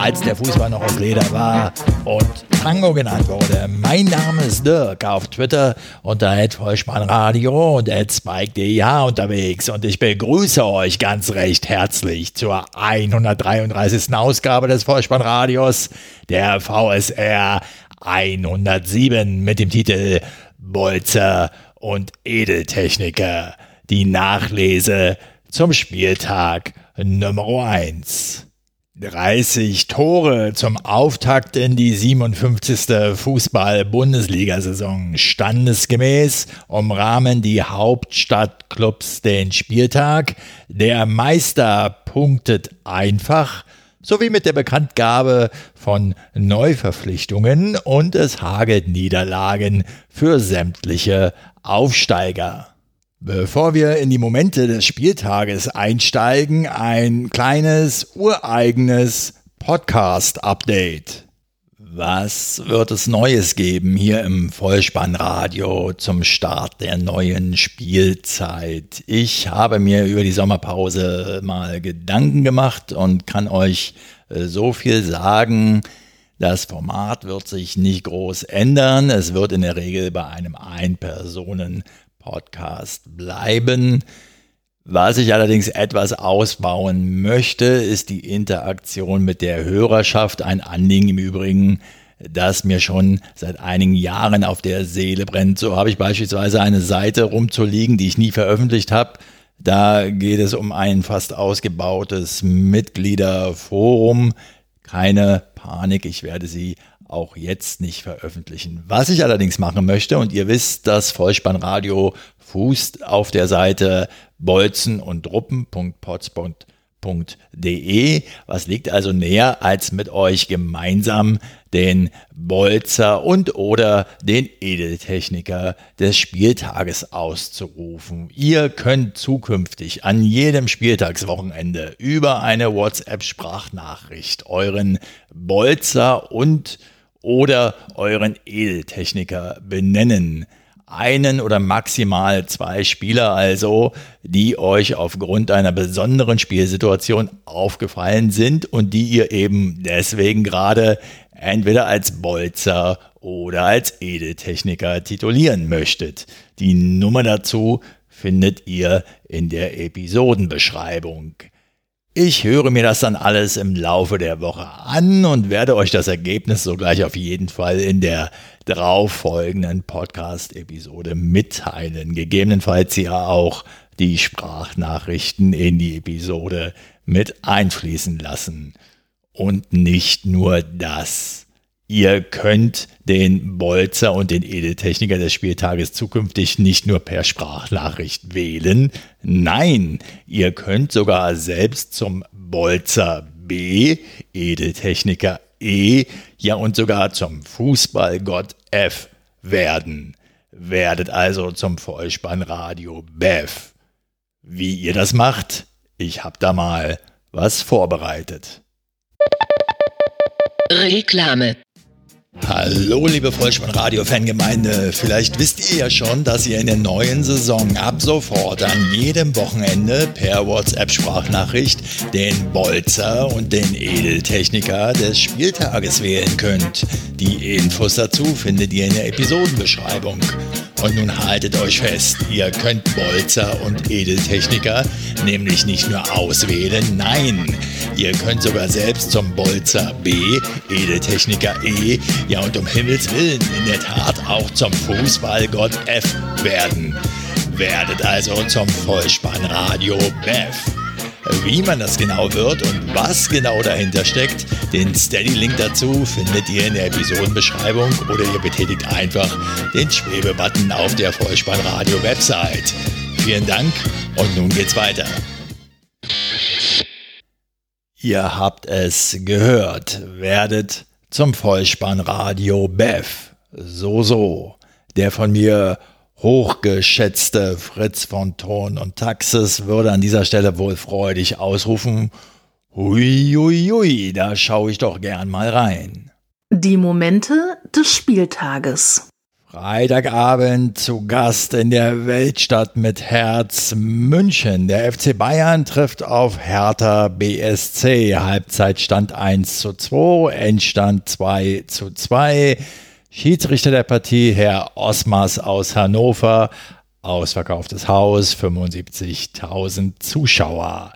als der Fußball noch aus Leder war und Tango genannt wurde. Mein Name ist Dirk auf Twitter unter Radio und spike.deh unterwegs und ich begrüße euch ganz recht herzlich zur 133. Ausgabe des Vollspannradios der VSR 107 mit dem Titel Bolzer und Edeltechniker. Die Nachlese zum Spieltag Nummer 1. 30 Tore zum Auftakt in die 57. Fußball-Bundesliga-Saison. Standesgemäß umrahmen die Hauptstadtclubs den Spieltag. Der Meister punktet einfach, sowie mit der Bekanntgabe von Neuverpflichtungen und es hagelt Niederlagen für sämtliche Aufsteiger. Bevor wir in die Momente des Spieltages einsteigen, ein kleines ureigenes Podcast-Update. Was wird es Neues geben hier im Vollspannradio zum Start der neuen Spielzeit? Ich habe mir über die Sommerpause mal Gedanken gemacht und kann euch äh, so viel sagen. Das Format wird sich nicht groß ändern. Es wird in der Regel bei einem Ein-Personen- Podcast bleiben. Was ich allerdings etwas ausbauen möchte, ist die Interaktion mit der Hörerschaft. Ein Anliegen im Übrigen, das mir schon seit einigen Jahren auf der Seele brennt. So habe ich beispielsweise eine Seite rumzuliegen, die ich nie veröffentlicht habe. Da geht es um ein fast ausgebautes Mitgliederforum. Keine Panik, ich werde sie auch jetzt nicht veröffentlichen. Was ich allerdings machen möchte, und ihr wisst, das Vollspannradio fußt auf der Seite bolzen und druppen.potspot.de. Was liegt also näher, als mit euch gemeinsam den Bolzer und oder den Edeltechniker des Spieltages auszurufen. Ihr könnt zukünftig an jedem Spieltagswochenende über eine WhatsApp-Sprachnachricht euren Bolzer und oder euren Edeltechniker benennen. Einen oder maximal zwei Spieler also, die euch aufgrund einer besonderen Spielsituation aufgefallen sind und die ihr eben deswegen gerade entweder als Bolzer oder als Edeltechniker titulieren möchtet. Die Nummer dazu findet ihr in der Episodenbeschreibung. Ich höre mir das dann alles im Laufe der Woche an und werde euch das Ergebnis sogleich auf jeden Fall in der darauf folgenden Podcast-Episode mitteilen. Gegebenenfalls ja auch die Sprachnachrichten in die Episode mit einfließen lassen. Und nicht nur das. Ihr könnt den Bolzer und den Edeltechniker des Spieltages zukünftig nicht nur per Sprachnachricht wählen, nein, ihr könnt sogar selbst zum Bolzer B, Edeltechniker E, ja und sogar zum Fußballgott F werden. Werdet also zum Vollspannradio BEF. Wie ihr das macht, ich hab da mal was vorbereitet. Reklame Hallo, liebe Vollspann-Radio-Fangemeinde. Vielleicht wisst ihr ja schon, dass ihr in der neuen Saison ab sofort an jedem Wochenende per WhatsApp-Sprachnachricht den Bolzer und den Edeltechniker des Spieltages wählen könnt. Die Infos dazu findet ihr in der Episodenbeschreibung. Und nun haltet euch fest, ihr könnt Bolzer und Edeltechniker nämlich nicht nur auswählen, nein, ihr könnt sogar selbst zum Bolzer B, Edeltechniker E, ja und um Himmels Willen in der Tat auch zum Fußballgott F werden. Werdet also zum Vollspannradio BEF. Wie man das genau wird und was genau dahinter steckt, den Steady-Link dazu findet ihr in der Episodenbeschreibung oder ihr betätigt einfach den Schwebebutton auf der Vollspannradio-Website. Vielen Dank und nun geht's weiter. Ihr habt es gehört, werdet zum Vollspannradio BEF. So, so. Der von mir hochgeschätzte Fritz von Ton und Taxis würde an dieser Stelle wohl freudig ausrufen, hui, hui, hui, da schaue ich doch gern mal rein. Die Momente des Spieltages. Freitagabend zu Gast in der Weltstadt mit Herz München. Der FC Bayern trifft auf Hertha BSC. Halbzeitstand 1 zu 2, Endstand 2 zu 2. Schiedsrichter der Partie, Herr Osmers aus Hannover. Ausverkauftes Haus, 75.000 Zuschauer.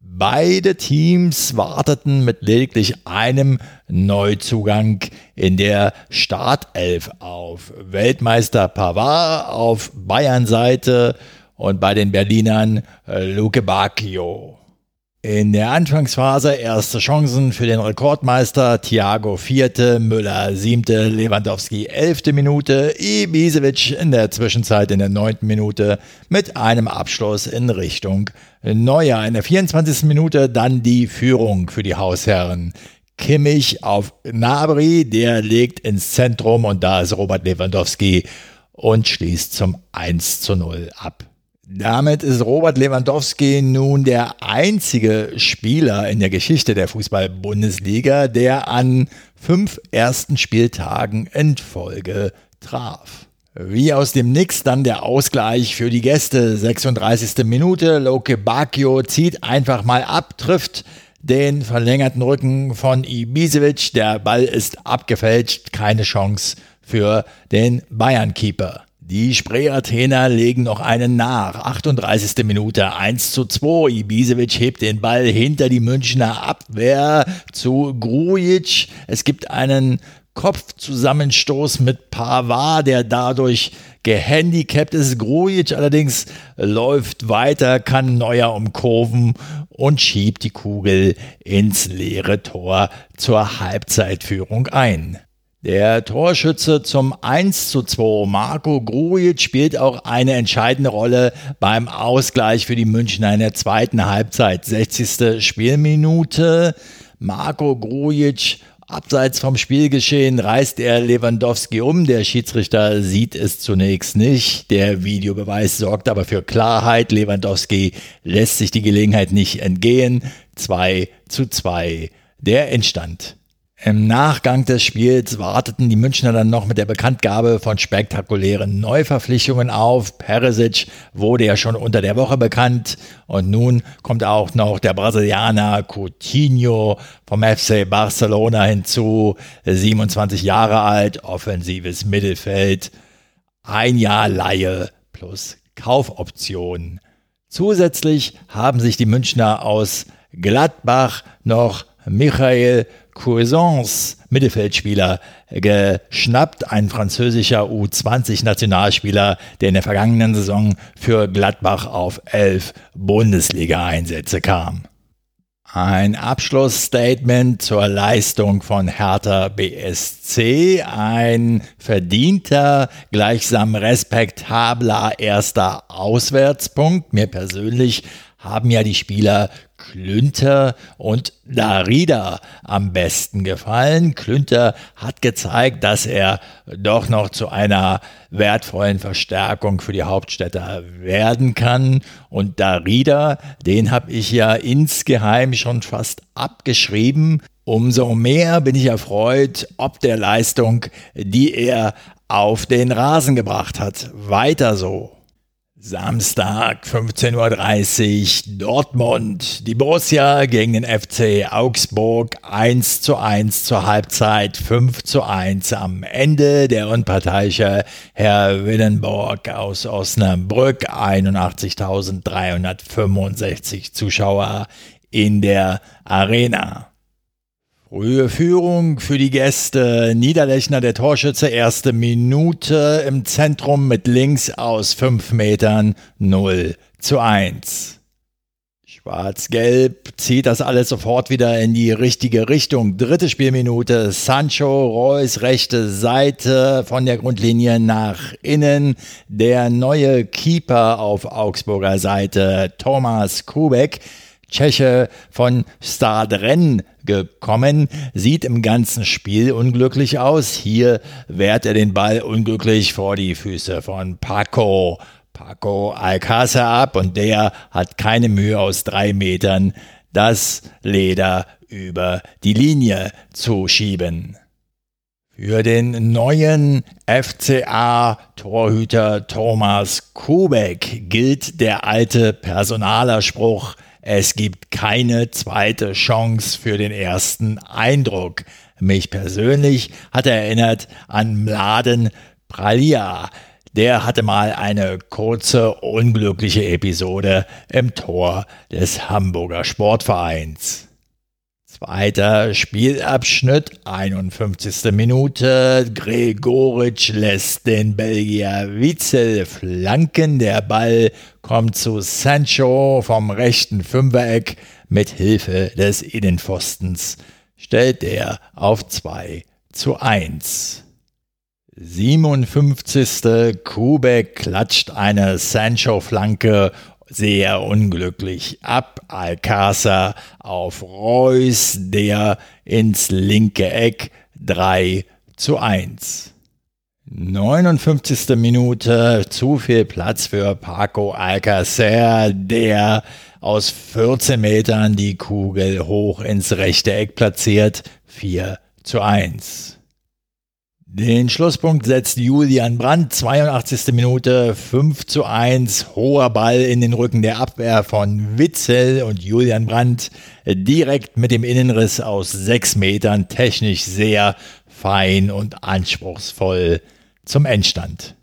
Beide Teams warteten mit lediglich einem Neuzugang in der Startelf auf. Weltmeister Pavard auf Bayern-Seite und bei den Berlinern äh, Luke Bacchio. In der Anfangsphase erste Chancen für den Rekordmeister, Thiago vierte, Müller siebte, Lewandowski elfte Minute, Ibisevic in der Zwischenzeit in der neunten Minute mit einem Abschluss in Richtung Neuer. In der 24. Minute dann die Führung für die Hausherren. Kimmich auf Nabri, der legt ins Zentrum und da ist Robert Lewandowski und schließt zum 1 zu 0 ab. Damit ist Robert Lewandowski nun der einzige Spieler in der Geschichte der Fußball-Bundesliga, der an fünf ersten Spieltagen in Folge traf. Wie aus dem Nix dann der Ausgleich für die Gäste. 36. Minute. Loke Bacchio zieht einfach mal ab, trifft den verlängerten Rücken von Ibisevic. Der Ball ist abgefälscht. Keine Chance für den Bayern-Keeper. Die Spree-Athener legen noch einen nach. 38. Minute 1 zu 2. Ibisevic hebt den Ball hinter die Münchner Abwehr zu Grujic. Es gibt einen Kopfzusammenstoß mit Pavard, der dadurch gehandicapt ist. Grujic allerdings läuft weiter, kann Neuer umkurven und schiebt die Kugel ins leere Tor zur Halbzeitführung ein. Der Torschütze zum 1 zu 2, Marco Grujic, spielt auch eine entscheidende Rolle beim Ausgleich für die Münchner in der zweiten Halbzeit. 60. Spielminute. Marco Grujic Abseits vom Spielgeschehen reißt er Lewandowski um. Der Schiedsrichter sieht es zunächst nicht. Der Videobeweis sorgt aber für Klarheit. Lewandowski lässt sich die Gelegenheit nicht entgehen. 2 zu 2 der Endstand. Im Nachgang des Spiels warteten die Münchner dann noch mit der Bekanntgabe von spektakulären Neuverpflichtungen auf. Peresic wurde ja schon unter der Woche bekannt und nun kommt auch noch der Brasilianer Coutinho vom FC Barcelona hinzu, 27 Jahre alt, offensives Mittelfeld, ein Jahr Laie plus Kaufoption. Zusätzlich haben sich die Münchner aus Gladbach noch Michael Cuisance, Mittelfeldspieler, geschnappt, ein französischer U20-Nationalspieler, der in der vergangenen Saison für Gladbach auf elf Bundesliga-Einsätze kam. Ein Abschlussstatement zur Leistung von Hertha BSC, ein verdienter, gleichsam respektabler erster Auswärtspunkt. Mir persönlich haben ja die Spieler Klünter und Darida am besten gefallen. Klünter hat gezeigt, dass er doch noch zu einer wertvollen Verstärkung für die Hauptstädter werden kann. Und Darida, den habe ich ja insgeheim schon fast abgeschrieben. Umso mehr bin ich erfreut, ob der Leistung, die er auf den Rasen gebracht hat. Weiter so. Samstag 15.30 Uhr Dortmund. Die Borussia gegen den FC Augsburg 1 zu 1 zur Halbzeit, 5 zu 1 am Ende. Der unparteiische Herr Willenborg aus Osnabrück, 81.365 Zuschauer in der Arena. Frühe Führung für die Gäste. Niederlechner, der Torschütze, erste Minute im Zentrum mit links aus 5 Metern 0 zu 1. Schwarz-Gelb zieht das alles sofort wieder in die richtige Richtung. Dritte Spielminute. Sancho, Reus, rechte Seite von der Grundlinie nach innen. Der neue Keeper auf Augsburger Seite, Thomas Kubek. Tscheche von Stadren gekommen, sieht im ganzen Spiel unglücklich aus. Hier wehrt er den Ball unglücklich vor die Füße von Paco. Paco Alcázar ab und der hat keine Mühe aus drei Metern das Leder über die Linie zu schieben. Für den neuen FCA-Torhüter Thomas Kubek gilt der alte Personalerspruch, es gibt keine zweite Chance für den ersten Eindruck. Mich persönlich hat er erinnert an Mladen Pralia. Der hatte mal eine kurze, unglückliche Episode im Tor des Hamburger Sportvereins. Zweiter Spielabschnitt, 51. Minute. Gregoritsch lässt den Belgier Witzel flanken. Der Ball kommt zu Sancho vom rechten Fünfereck. Mit Hilfe des Innenpfostens stellt er auf 2 zu 1. 57. Kubek klatscht eine Sancho-Flanke sehr unglücklich ab. Alcázar auf Reus, der ins linke Eck 3 zu 1. 59. Minute, zu viel Platz für Paco Alcácer, der aus 14 Metern die Kugel hoch ins rechte Eck platziert, 4 zu 1. Den Schlusspunkt setzt Julian Brandt, 82. Minute, 5 zu 1, hoher Ball in den Rücken der Abwehr von Witzel und Julian Brandt direkt mit dem Innenriss aus 6 Metern, technisch sehr fein und anspruchsvoll zum Endstand.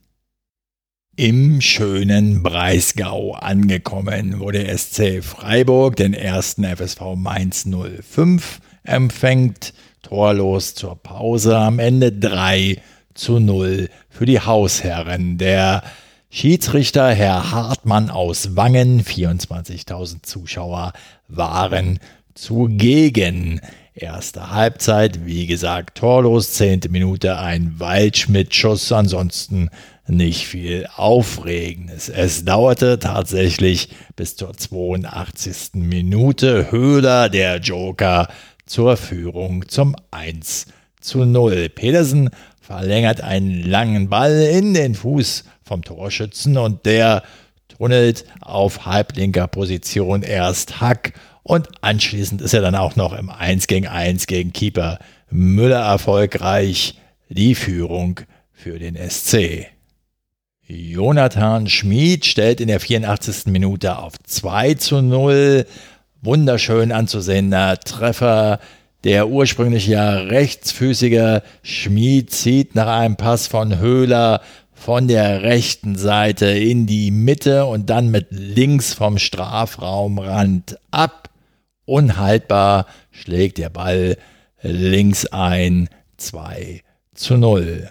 Im schönen Breisgau angekommen, wo der SC Freiburg den ersten FSV Mainz 05 empfängt torlos zur Pause. Am Ende 3 zu 0 für die Hausherren. Der Schiedsrichter Herr Hartmann aus Wangen, 24.000 Zuschauer waren zugegen. Erste Halbzeit, wie gesagt, torlos, zehnte Minute ein Waldschmidt-Schuss, ansonsten nicht viel Aufregendes. Es dauerte tatsächlich bis zur 82. Minute. Höhler, der Joker, zur Führung zum 1 zu 0. Pedersen verlängert einen langen Ball in den Fuß vom Torschützen und der tunnelt auf halblinker Position erst Hack und anschließend ist er dann auch noch im 1 gegen 1 gegen Keeper Müller erfolgreich die Führung für den SC. Jonathan Schmid stellt in der 84. Minute auf 2 zu 0 wunderschön anzusehener Treffer. Der ursprünglich ja rechtsfüßige Schmied zieht nach einem Pass von Höhler von der rechten Seite in die Mitte und dann mit links vom Strafraumrand ab. Unhaltbar schlägt der Ball links ein 2 zu 0.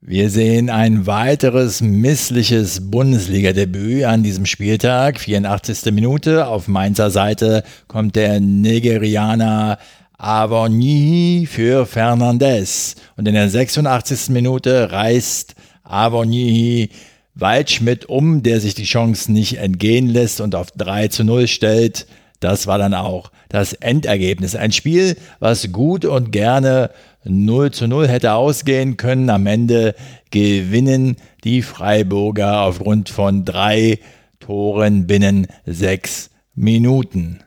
Wir sehen ein weiteres missliches Bundesliga-Debüt an diesem Spieltag. 84. Minute. Auf Mainzer Seite kommt der Nigerianer Avoni für Fernandez. Und in der 86. Minute reißt Avoni Waldschmidt um, der sich die Chance nicht entgehen lässt und auf 3 zu 0 stellt. Das war dann auch das Endergebnis. Ein Spiel, was gut und gerne 0 zu 0 hätte ausgehen können. Am Ende gewinnen die Freiburger aufgrund von drei Toren binnen sechs Minuten.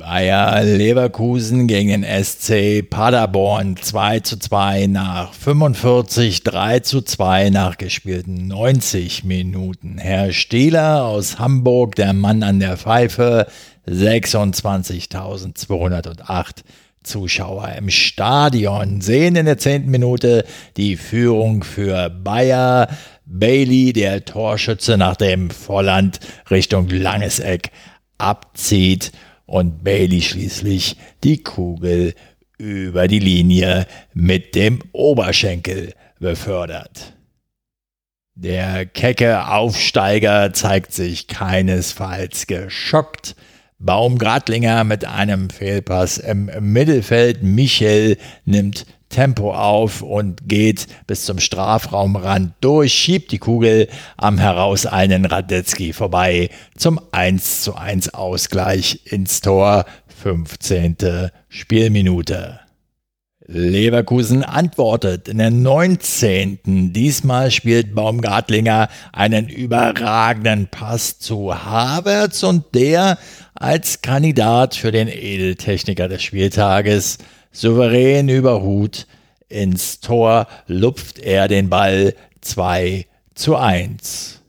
Bayer Leverkusen gegen den SC Paderborn 2 zu 2 nach 45, 3 zu 2 nach gespielten 90 Minuten. Herr Stieler aus Hamburg, der Mann an der Pfeife, 26.208 Zuschauer im Stadion sehen in der zehnten Minute die Führung für Bayer. Bailey, der Torschütze, nachdem Volland Richtung Langes Eck abzieht und Bailey schließlich die Kugel über die Linie mit dem Oberschenkel befördert. Der kecke Aufsteiger zeigt sich keinesfalls geschockt, Baumgartlinger mit einem Fehlpass im Mittelfeld. Michel nimmt Tempo auf und geht bis zum Strafraumrand durch, schiebt die Kugel am herauseilenden Radetzky vorbei zum 1 zu 1 Ausgleich ins Tor. 15. Spielminute. Leverkusen antwortet in der 19. Diesmal spielt Baumgartlinger einen überragenden Pass zu Havertz und der als Kandidat für den Edeltechniker des Spieltages souverän über Hut ins Tor lupft er den Ball 2 zu 1.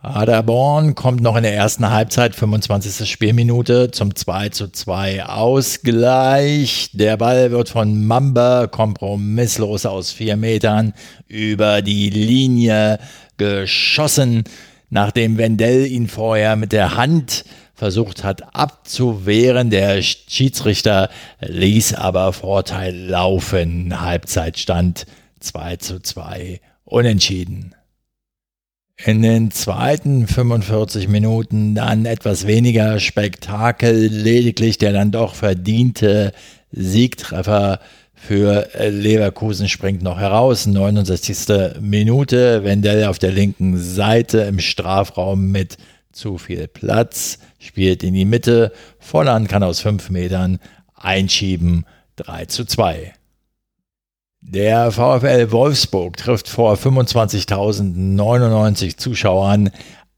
Paderborn kommt noch in der ersten Halbzeit, 25. Spielminute, zum 2 zu 2 Ausgleich. Der Ball wird von Mamba kompromisslos aus vier Metern über die Linie geschossen, nachdem Wendell ihn vorher mit der Hand versucht hat abzuwehren. Der Schiedsrichter ließ aber Vorteil laufen. Halbzeitstand 2 zu 2 unentschieden. In den zweiten 45 Minuten dann etwas weniger Spektakel, lediglich der dann doch verdiente Siegtreffer für Leverkusen springt noch heraus. 69. Minute, Wendell auf der linken Seite im Strafraum mit zu viel Platz, spielt in die Mitte, Volland kann aus fünf Metern einschieben, 3 zu 2. Der VfL Wolfsburg trifft vor 25.099 Zuschauern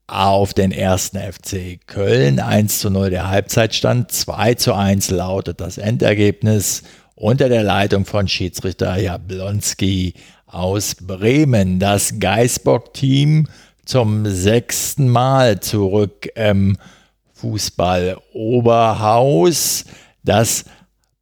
auf den ersten FC Köln. 1 zu 0 der Halbzeitstand, 2 zu 1 lautet das Endergebnis unter der Leitung von Schiedsrichter Jablonski aus Bremen. Das Geisbock-Team zum sechsten Mal zurück im Fußball Oberhaus. Das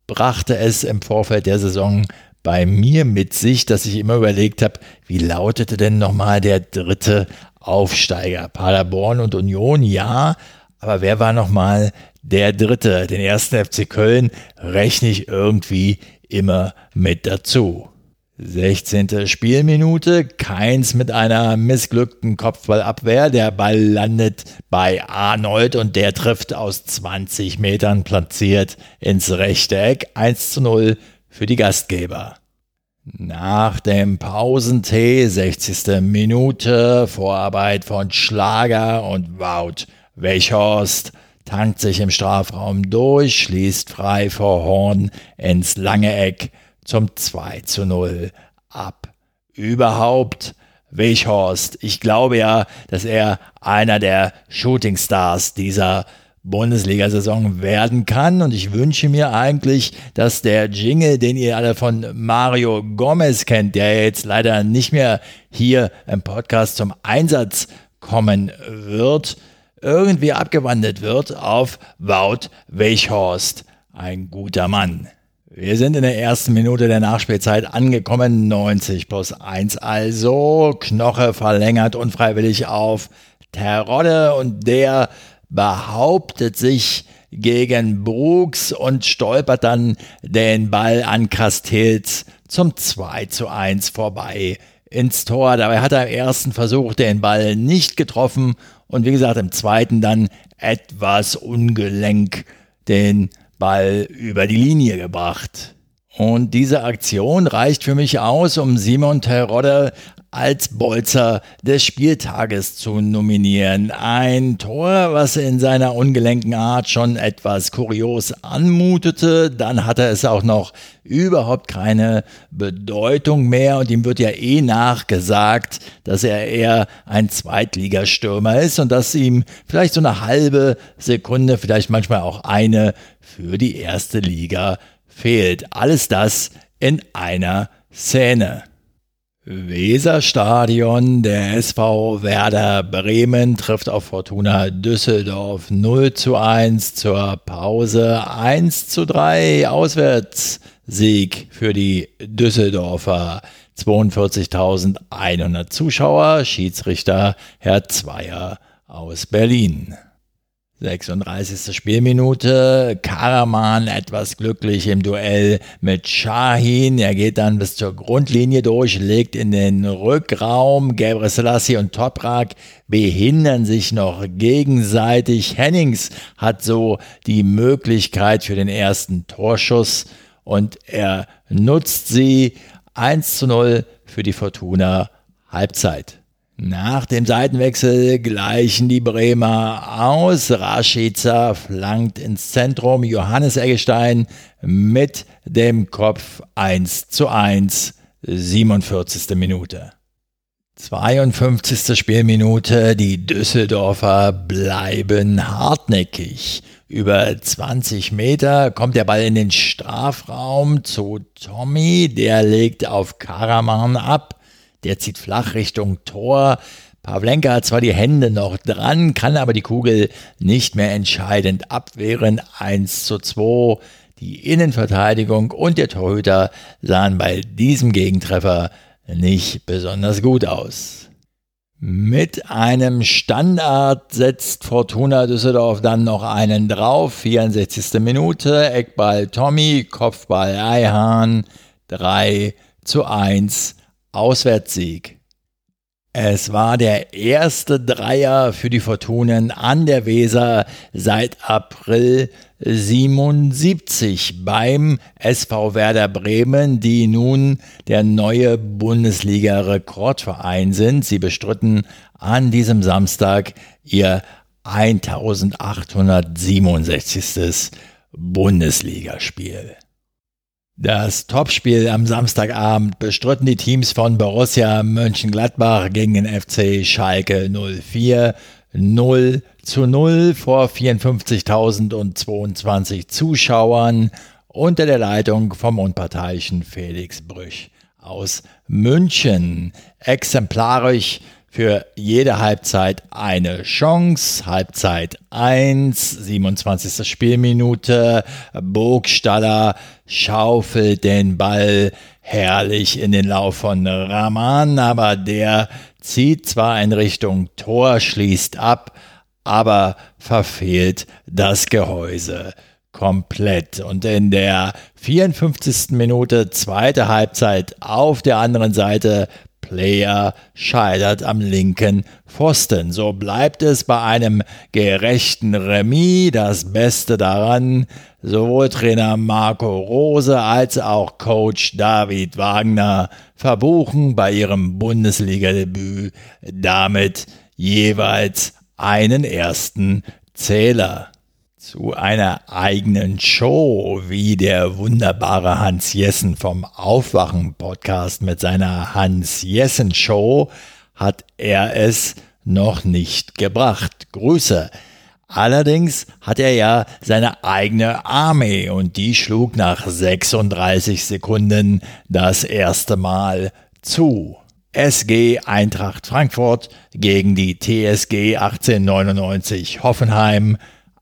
brachte es im Vorfeld der Saison bei mir mit sich, dass ich immer überlegt habe, wie lautete denn nochmal der dritte Aufsteiger? Paderborn und Union, ja, aber wer war nochmal der dritte? Den ersten FC Köln rechne ich irgendwie immer mit dazu. 16. Spielminute, Keins mit einer missglückten Kopfballabwehr. Der Ball landet bei Arnold und der trifft aus 20 Metern platziert ins rechte Eck. 1 zu 0 für die Gastgeber. Nach dem Pausentee, 60. Minute, Vorarbeit von Schlager und Wout Wechhorst tankt sich im Strafraum durch, schließt frei vor Horn ins lange Eck zum 2 zu 0 ab. Überhaupt Wechhorst, ich glaube ja, dass er einer der Shootingstars dieser Bundesliga-Saison werden kann. Und ich wünsche mir eigentlich, dass der Jingle, den ihr alle von Mario Gomez kennt, der jetzt leider nicht mehr hier im Podcast zum Einsatz kommen wird, irgendwie abgewandelt wird auf Wout Weichhorst. Ein guter Mann. Wir sind in der ersten Minute der Nachspielzeit angekommen, 90 plus 1 also. Knoche verlängert unfreiwillig auf Terodde und der behauptet sich gegen Brooks und stolpert dann den Ball an Castells zum 2 zu 1 vorbei ins Tor. Dabei hat er im ersten Versuch den Ball nicht getroffen und wie gesagt im zweiten dann etwas ungelenk den Ball über die Linie gebracht. Und diese Aktion reicht für mich aus, um Simon Terodde als Bolzer des Spieltages zu nominieren. Ein Tor, was in seiner ungelenken Art schon etwas kurios anmutete. Dann hat er es auch noch überhaupt keine Bedeutung mehr und ihm wird ja eh nachgesagt, dass er eher ein Zweitligastürmer ist und dass ihm vielleicht so eine halbe Sekunde, vielleicht manchmal auch eine für die erste Liga fehlt. Alles das in einer Szene. Weserstadion, der SV Werder Bremen trifft auf Fortuna Düsseldorf 0 zu 1 zur Pause 1 zu 3 Auswärtssieg für die Düsseldorfer. 42.100 Zuschauer, Schiedsrichter Herr Zweier aus Berlin. 36. Spielminute. Karaman etwas glücklich im Duell mit Shahin. Er geht dann bis zur Grundlinie durch, legt in den Rückraum. Gabriel Selassie und Toprak behindern sich noch gegenseitig. Hennings hat so die Möglichkeit für den ersten Torschuss und er nutzt sie 1 zu 0 für die Fortuna Halbzeit. Nach dem Seitenwechsel gleichen die Bremer aus. Rashica flankt ins Zentrum. Johannes Eggestein mit dem Kopf 1 zu 1, 47. Minute. 52. Spielminute, die Düsseldorfer bleiben hartnäckig. Über 20 Meter kommt der Ball in den Strafraum zu Tommy, der legt auf Karaman ab, der zieht flach Richtung Tor. Pavlenka hat zwar die Hände noch dran, kann aber die Kugel nicht mehr entscheidend abwehren. 1 zu 2. Die Innenverteidigung und der Torhüter sahen bei diesem Gegentreffer nicht besonders gut aus. Mit einem Standard setzt Fortuna Düsseldorf dann noch einen drauf. 64. Minute, Eckball Tommy, Kopfball Eihahn, 3 zu 1, Auswärtssieg. Es war der erste Dreier für die Fortunen an der Weser seit April 77 beim SV Werder Bremen, die nun der neue Bundesliga-Rekordverein sind. Sie bestritten an diesem Samstag ihr 1867. Bundesligaspiel. Das Topspiel am Samstagabend bestritten die Teams von Borussia Mönchengladbach gegen den FC Schalke 04 0 zu 0 vor 54.022 Zuschauern unter der Leitung vom unparteiischen Felix Brüch aus München. Exemplarisch für jede Halbzeit eine Chance. Halbzeit 1, 27. Spielminute. Burgstaller schaufelt den Ball herrlich in den Lauf von Rahman, aber der zieht zwar in Richtung Tor, schließt ab, aber verfehlt das Gehäuse komplett. Und in der 54. Minute, zweite Halbzeit, auf der anderen Seite Player scheitert am linken Pfosten. So bleibt es bei einem gerechten Remis. Das Beste daran, sowohl Trainer Marco Rose als auch Coach David Wagner verbuchen bei ihrem Bundesliga-Debüt damit jeweils einen ersten Zähler zu einer eigenen Show, wie der wunderbare Hans Jessen vom Aufwachen Podcast mit seiner Hans Jessen Show hat er es noch nicht gebracht. Grüße. Allerdings hat er ja seine eigene Armee und die schlug nach 36 Sekunden das erste Mal zu. SG Eintracht Frankfurt gegen die TSG 1899 Hoffenheim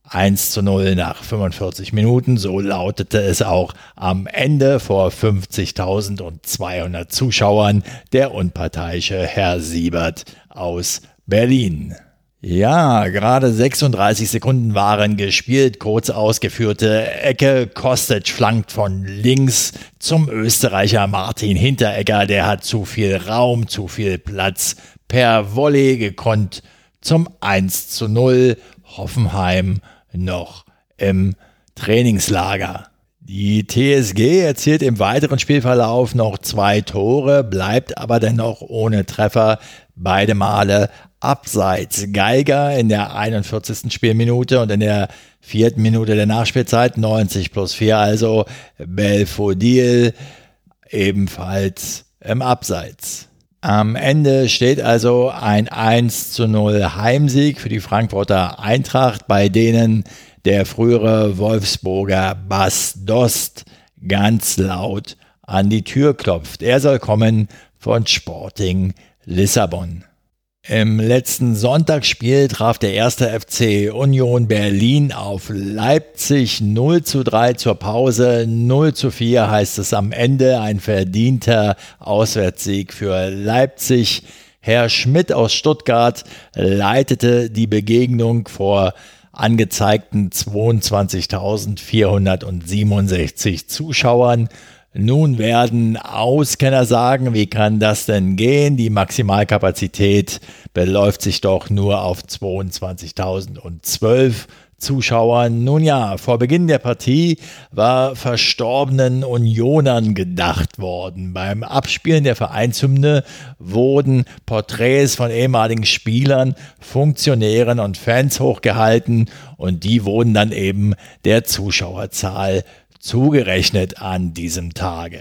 1 zu 0 nach 45 Minuten. So lautete es auch am Ende vor 50.200 Zuschauern der unparteiische Herr Siebert aus Berlin. Ja, gerade 36 Sekunden waren gespielt, kurz ausgeführte Ecke. Kostic flankt von links zum Österreicher Martin Hinteregger. Der hat zu viel Raum, zu viel Platz per Volley gekonnt zum 1 zu 0. Hoffenheim noch im Trainingslager. Die TSG erzielt im weiteren Spielverlauf noch zwei Tore, bleibt aber dennoch ohne Treffer. Beide Male abseits. Geiger in der 41. Spielminute und in der vierten Minute der Nachspielzeit, 90 plus 4 also, Belfodil ebenfalls im Abseits. Am Ende steht also ein 1 zu 0 Heimsieg für die Frankfurter Eintracht, bei denen der frühere Wolfsburger Bas Dost ganz laut an die Tür klopft. Er soll kommen von Sporting Lissabon. Im letzten Sonntagsspiel traf der erste FC Union Berlin auf Leipzig 0 zu 3 zur Pause. 0 zu 4 heißt es am Ende. Ein verdienter Auswärtssieg für Leipzig. Herr Schmidt aus Stuttgart leitete die Begegnung vor angezeigten 22.467 Zuschauern. Nun werden Auskenner sagen, wie kann das denn gehen? Die Maximalkapazität beläuft sich doch nur auf 22.012 Zuschauern. Nun ja, vor Beginn der Partie war verstorbenen Unionern gedacht worden. Beim Abspielen der Vereinshymne wurden Porträts von ehemaligen Spielern, Funktionären und Fans hochgehalten und die wurden dann eben der Zuschauerzahl zugerechnet an diesem Tage.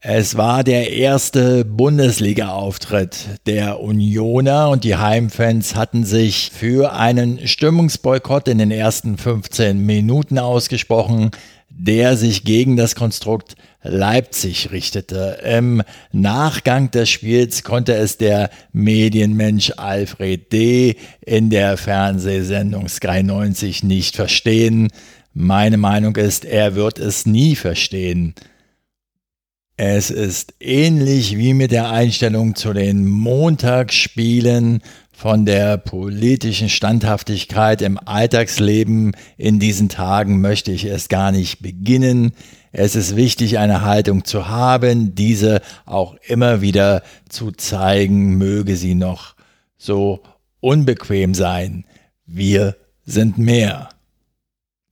Es war der erste Bundesliga-Auftritt der Unioner und die Heimfans hatten sich für einen Stimmungsboykott in den ersten 15 Minuten ausgesprochen, der sich gegen das Konstrukt Leipzig richtete. Im Nachgang des Spiels konnte es der Medienmensch Alfred D. in der Fernsehsendung Sky 90 nicht verstehen. Meine Meinung ist, er wird es nie verstehen. Es ist ähnlich wie mit der Einstellung zu den Montagsspielen von der politischen Standhaftigkeit im Alltagsleben in diesen Tagen möchte ich erst gar nicht beginnen. Es ist wichtig, eine Haltung zu haben, diese auch immer wieder zu zeigen, möge sie noch so unbequem sein. Wir sind mehr.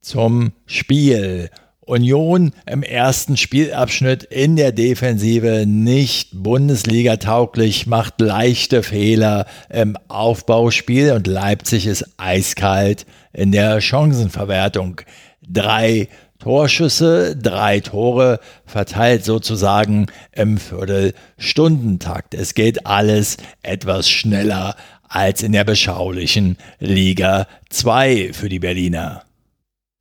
Zum Spiel Union im ersten Spielabschnitt in der Defensive nicht Bundesliga-tauglich, macht leichte Fehler im Aufbauspiel und Leipzig ist eiskalt in der Chancenverwertung. Drei Torschüsse, drei Tore verteilt sozusagen im Viertelstundentakt. Es geht alles etwas schneller als in der beschaulichen Liga 2 für die Berliner.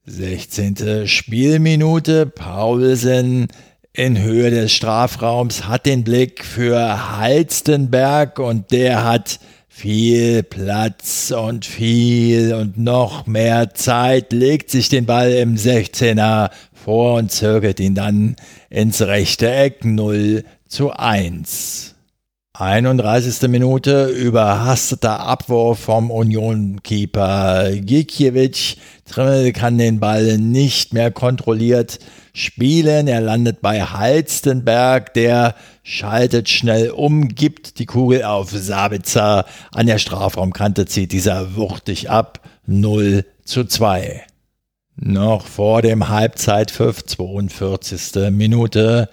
16. Spielminute. Paulsen in Höhe des Strafraums hat den Blick für Halstenberg und der hat viel Platz und viel und noch mehr Zeit, legt sich den Ball im 16er vor und zirkelt ihn dann ins rechte Eck 0 zu 1. 31. Minute, überhasteter Abwurf vom Union-Keeper Gikiewicz. Trimmel kann den Ball nicht mehr kontrolliert spielen. Er landet bei Halstenberg, der schaltet schnell um, gibt die Kugel auf Sabitzer. An der Strafraumkante zieht dieser wuchtig ab. 0 zu 2. Noch vor dem Halbzeitpfiff, 42. Minute.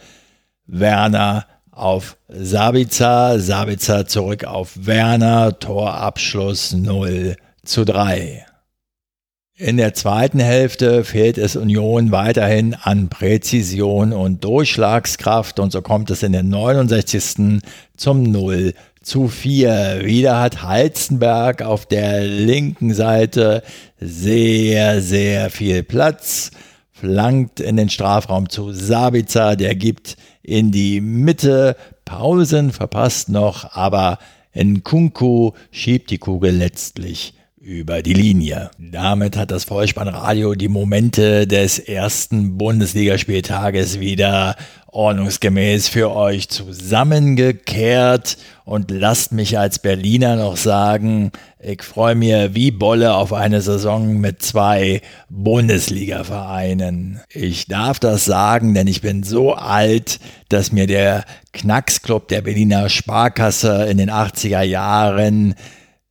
Werner auf Sabitzer, Sabitzer zurück auf Werner, Torabschluss 0 zu 3. In der zweiten Hälfte fehlt es Union weiterhin an Präzision und Durchschlagskraft und so kommt es in der 69. zum 0 zu 4. Wieder hat Heizenberg auf der linken Seite sehr, sehr viel Platz, flankt in den Strafraum zu Sabitzer, der gibt in die Mitte. Paulsen verpasst noch, aber Nkunku schiebt die Kugel letztlich über die Linie. Damit hat das Vollspannradio die Momente des ersten Bundesligaspieltages wieder ordnungsgemäß für euch zusammengekehrt und lasst mich als Berliner noch sagen, ich freue mich wie Bolle auf eine Saison mit zwei Bundesliga-Vereinen. Ich darf das sagen, denn ich bin so alt, dass mir der Knacksclub der Berliner Sparkasse in den 80er Jahren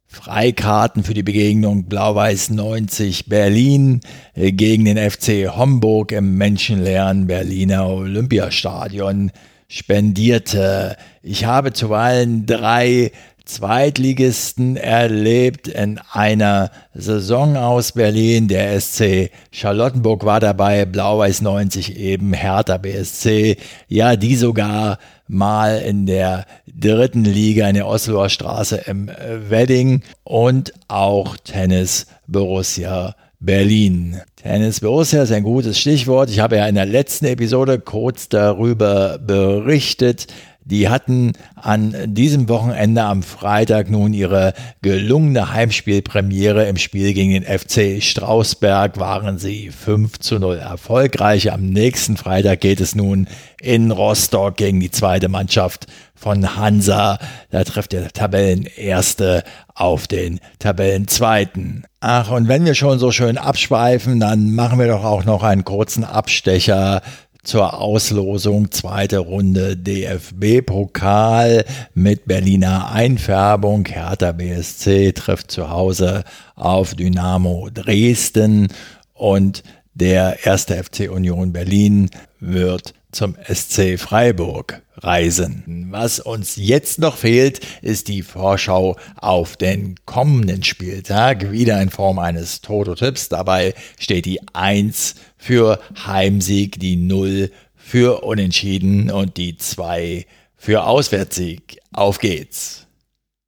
Freikarten für die Begegnung Blau-Weiß 90 Berlin äh, gegen den FC Homburg im menschenleeren Berliner Olympiastadion spendierte. Ich habe zuweilen drei Zweitligisten erlebt in einer Saison aus Berlin. Der SC Charlottenburg war dabei, Blau-Weiß 90 eben, Hertha BSC, ja, die sogar mal in der dritten Liga in der Osloer Straße im Wedding und auch Tennis Borussia Berlin. Tennis Borussia ist ein gutes Stichwort. Ich habe ja in der letzten Episode kurz darüber berichtet, die hatten an diesem Wochenende am Freitag nun ihre gelungene Heimspielpremiere im Spiel gegen den FC Strausberg. Waren sie 5 zu 0 erfolgreich. Am nächsten Freitag geht es nun in Rostock gegen die zweite Mannschaft von Hansa. Da trifft der Tabellenerste auf den Tabellenzweiten. Ach, und wenn wir schon so schön abschweifen, dann machen wir doch auch noch einen kurzen Abstecher zur Auslosung zweite Runde DFB-Pokal mit Berliner Einfärbung. Hertha BSC trifft zu Hause auf Dynamo Dresden und der erste FC Union Berlin wird zum SC Freiburg reisen. Was uns jetzt noch fehlt, ist die Vorschau auf den kommenden Spieltag, wieder in Form eines Toto-Tipps. Dabei steht die 1 für Heimsieg, die 0 für Unentschieden und die 2 für Auswärtssieg. Auf geht's.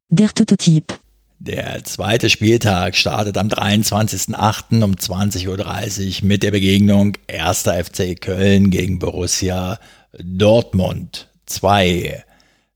Der Toto-Tipp. Der zweite Spieltag startet am 23.08. um 20.30 Uhr mit der Begegnung 1. FC Köln gegen Borussia Dortmund 2.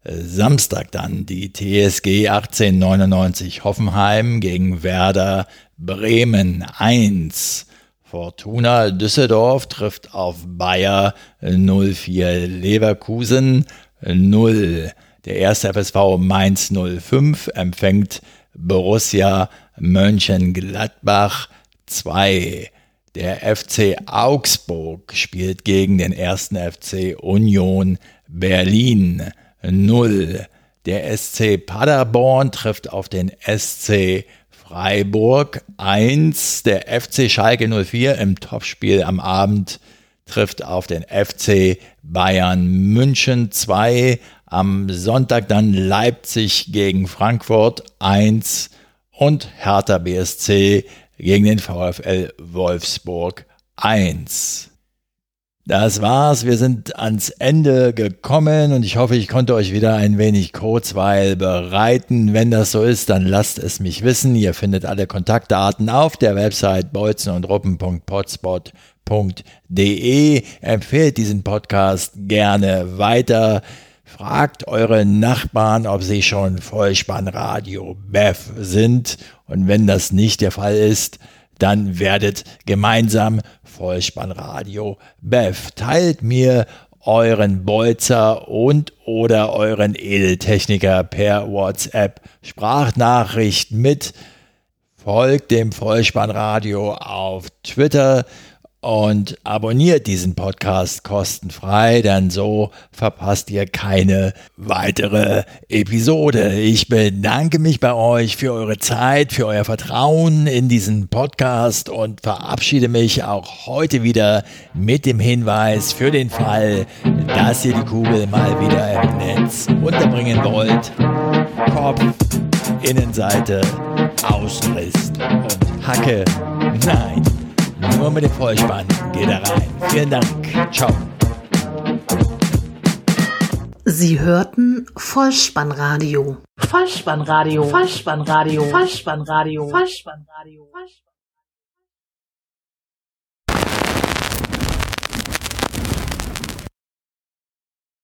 Samstag dann die TSG 1899 Hoffenheim gegen Werder Bremen 1. Fortuna Düsseldorf trifft auf Bayer 04 Leverkusen 0. Der erste FSV Mainz 05 empfängt Borussia Mönchengladbach 2. Der FC Augsburg spielt gegen den ersten FC Union Berlin 0. Der SC Paderborn trifft auf den SC Freiburg 1. Der FC Schalke 04 im Topspiel am Abend trifft auf den FC Bayern München 2. Am Sonntag dann Leipzig gegen Frankfurt 1 und Hertha BSC gegen den VfL Wolfsburg 1. Das war's, wir sind ans Ende gekommen und ich hoffe, ich konnte euch wieder ein wenig Kurzweil bereiten. Wenn das so ist, dann lasst es mich wissen. Ihr findet alle Kontaktdaten auf der Website bolzenundruppen.potspot.de. Empfehlt diesen Podcast gerne weiter. Fragt eure Nachbarn, ob sie schon Vollspannradio BEF sind. Und wenn das nicht der Fall ist, dann werdet gemeinsam Vollspannradio BEF. Teilt mir euren Bolzer und oder euren Edeltechniker per WhatsApp Sprachnachricht mit. Folgt dem Vollspannradio auf Twitter und abonniert diesen Podcast kostenfrei, denn so verpasst ihr keine weitere Episode. Ich bedanke mich bei euch für eure Zeit, für euer Vertrauen in diesen Podcast und verabschiede mich auch heute wieder mit dem Hinweis für den Fall, dass ihr die Kugel mal wieder im Netz unterbringen wollt. Kopf, Innenseite, Außenriss und Hacke. Nein. Nur mit dem Vollspann geht er rein. Vielen Dank. Ciao. Sie hörten Vollspannradio. Vollspannradio. Vollspannradio. Vollspannradio. Vollspannradio. Vollspannradio.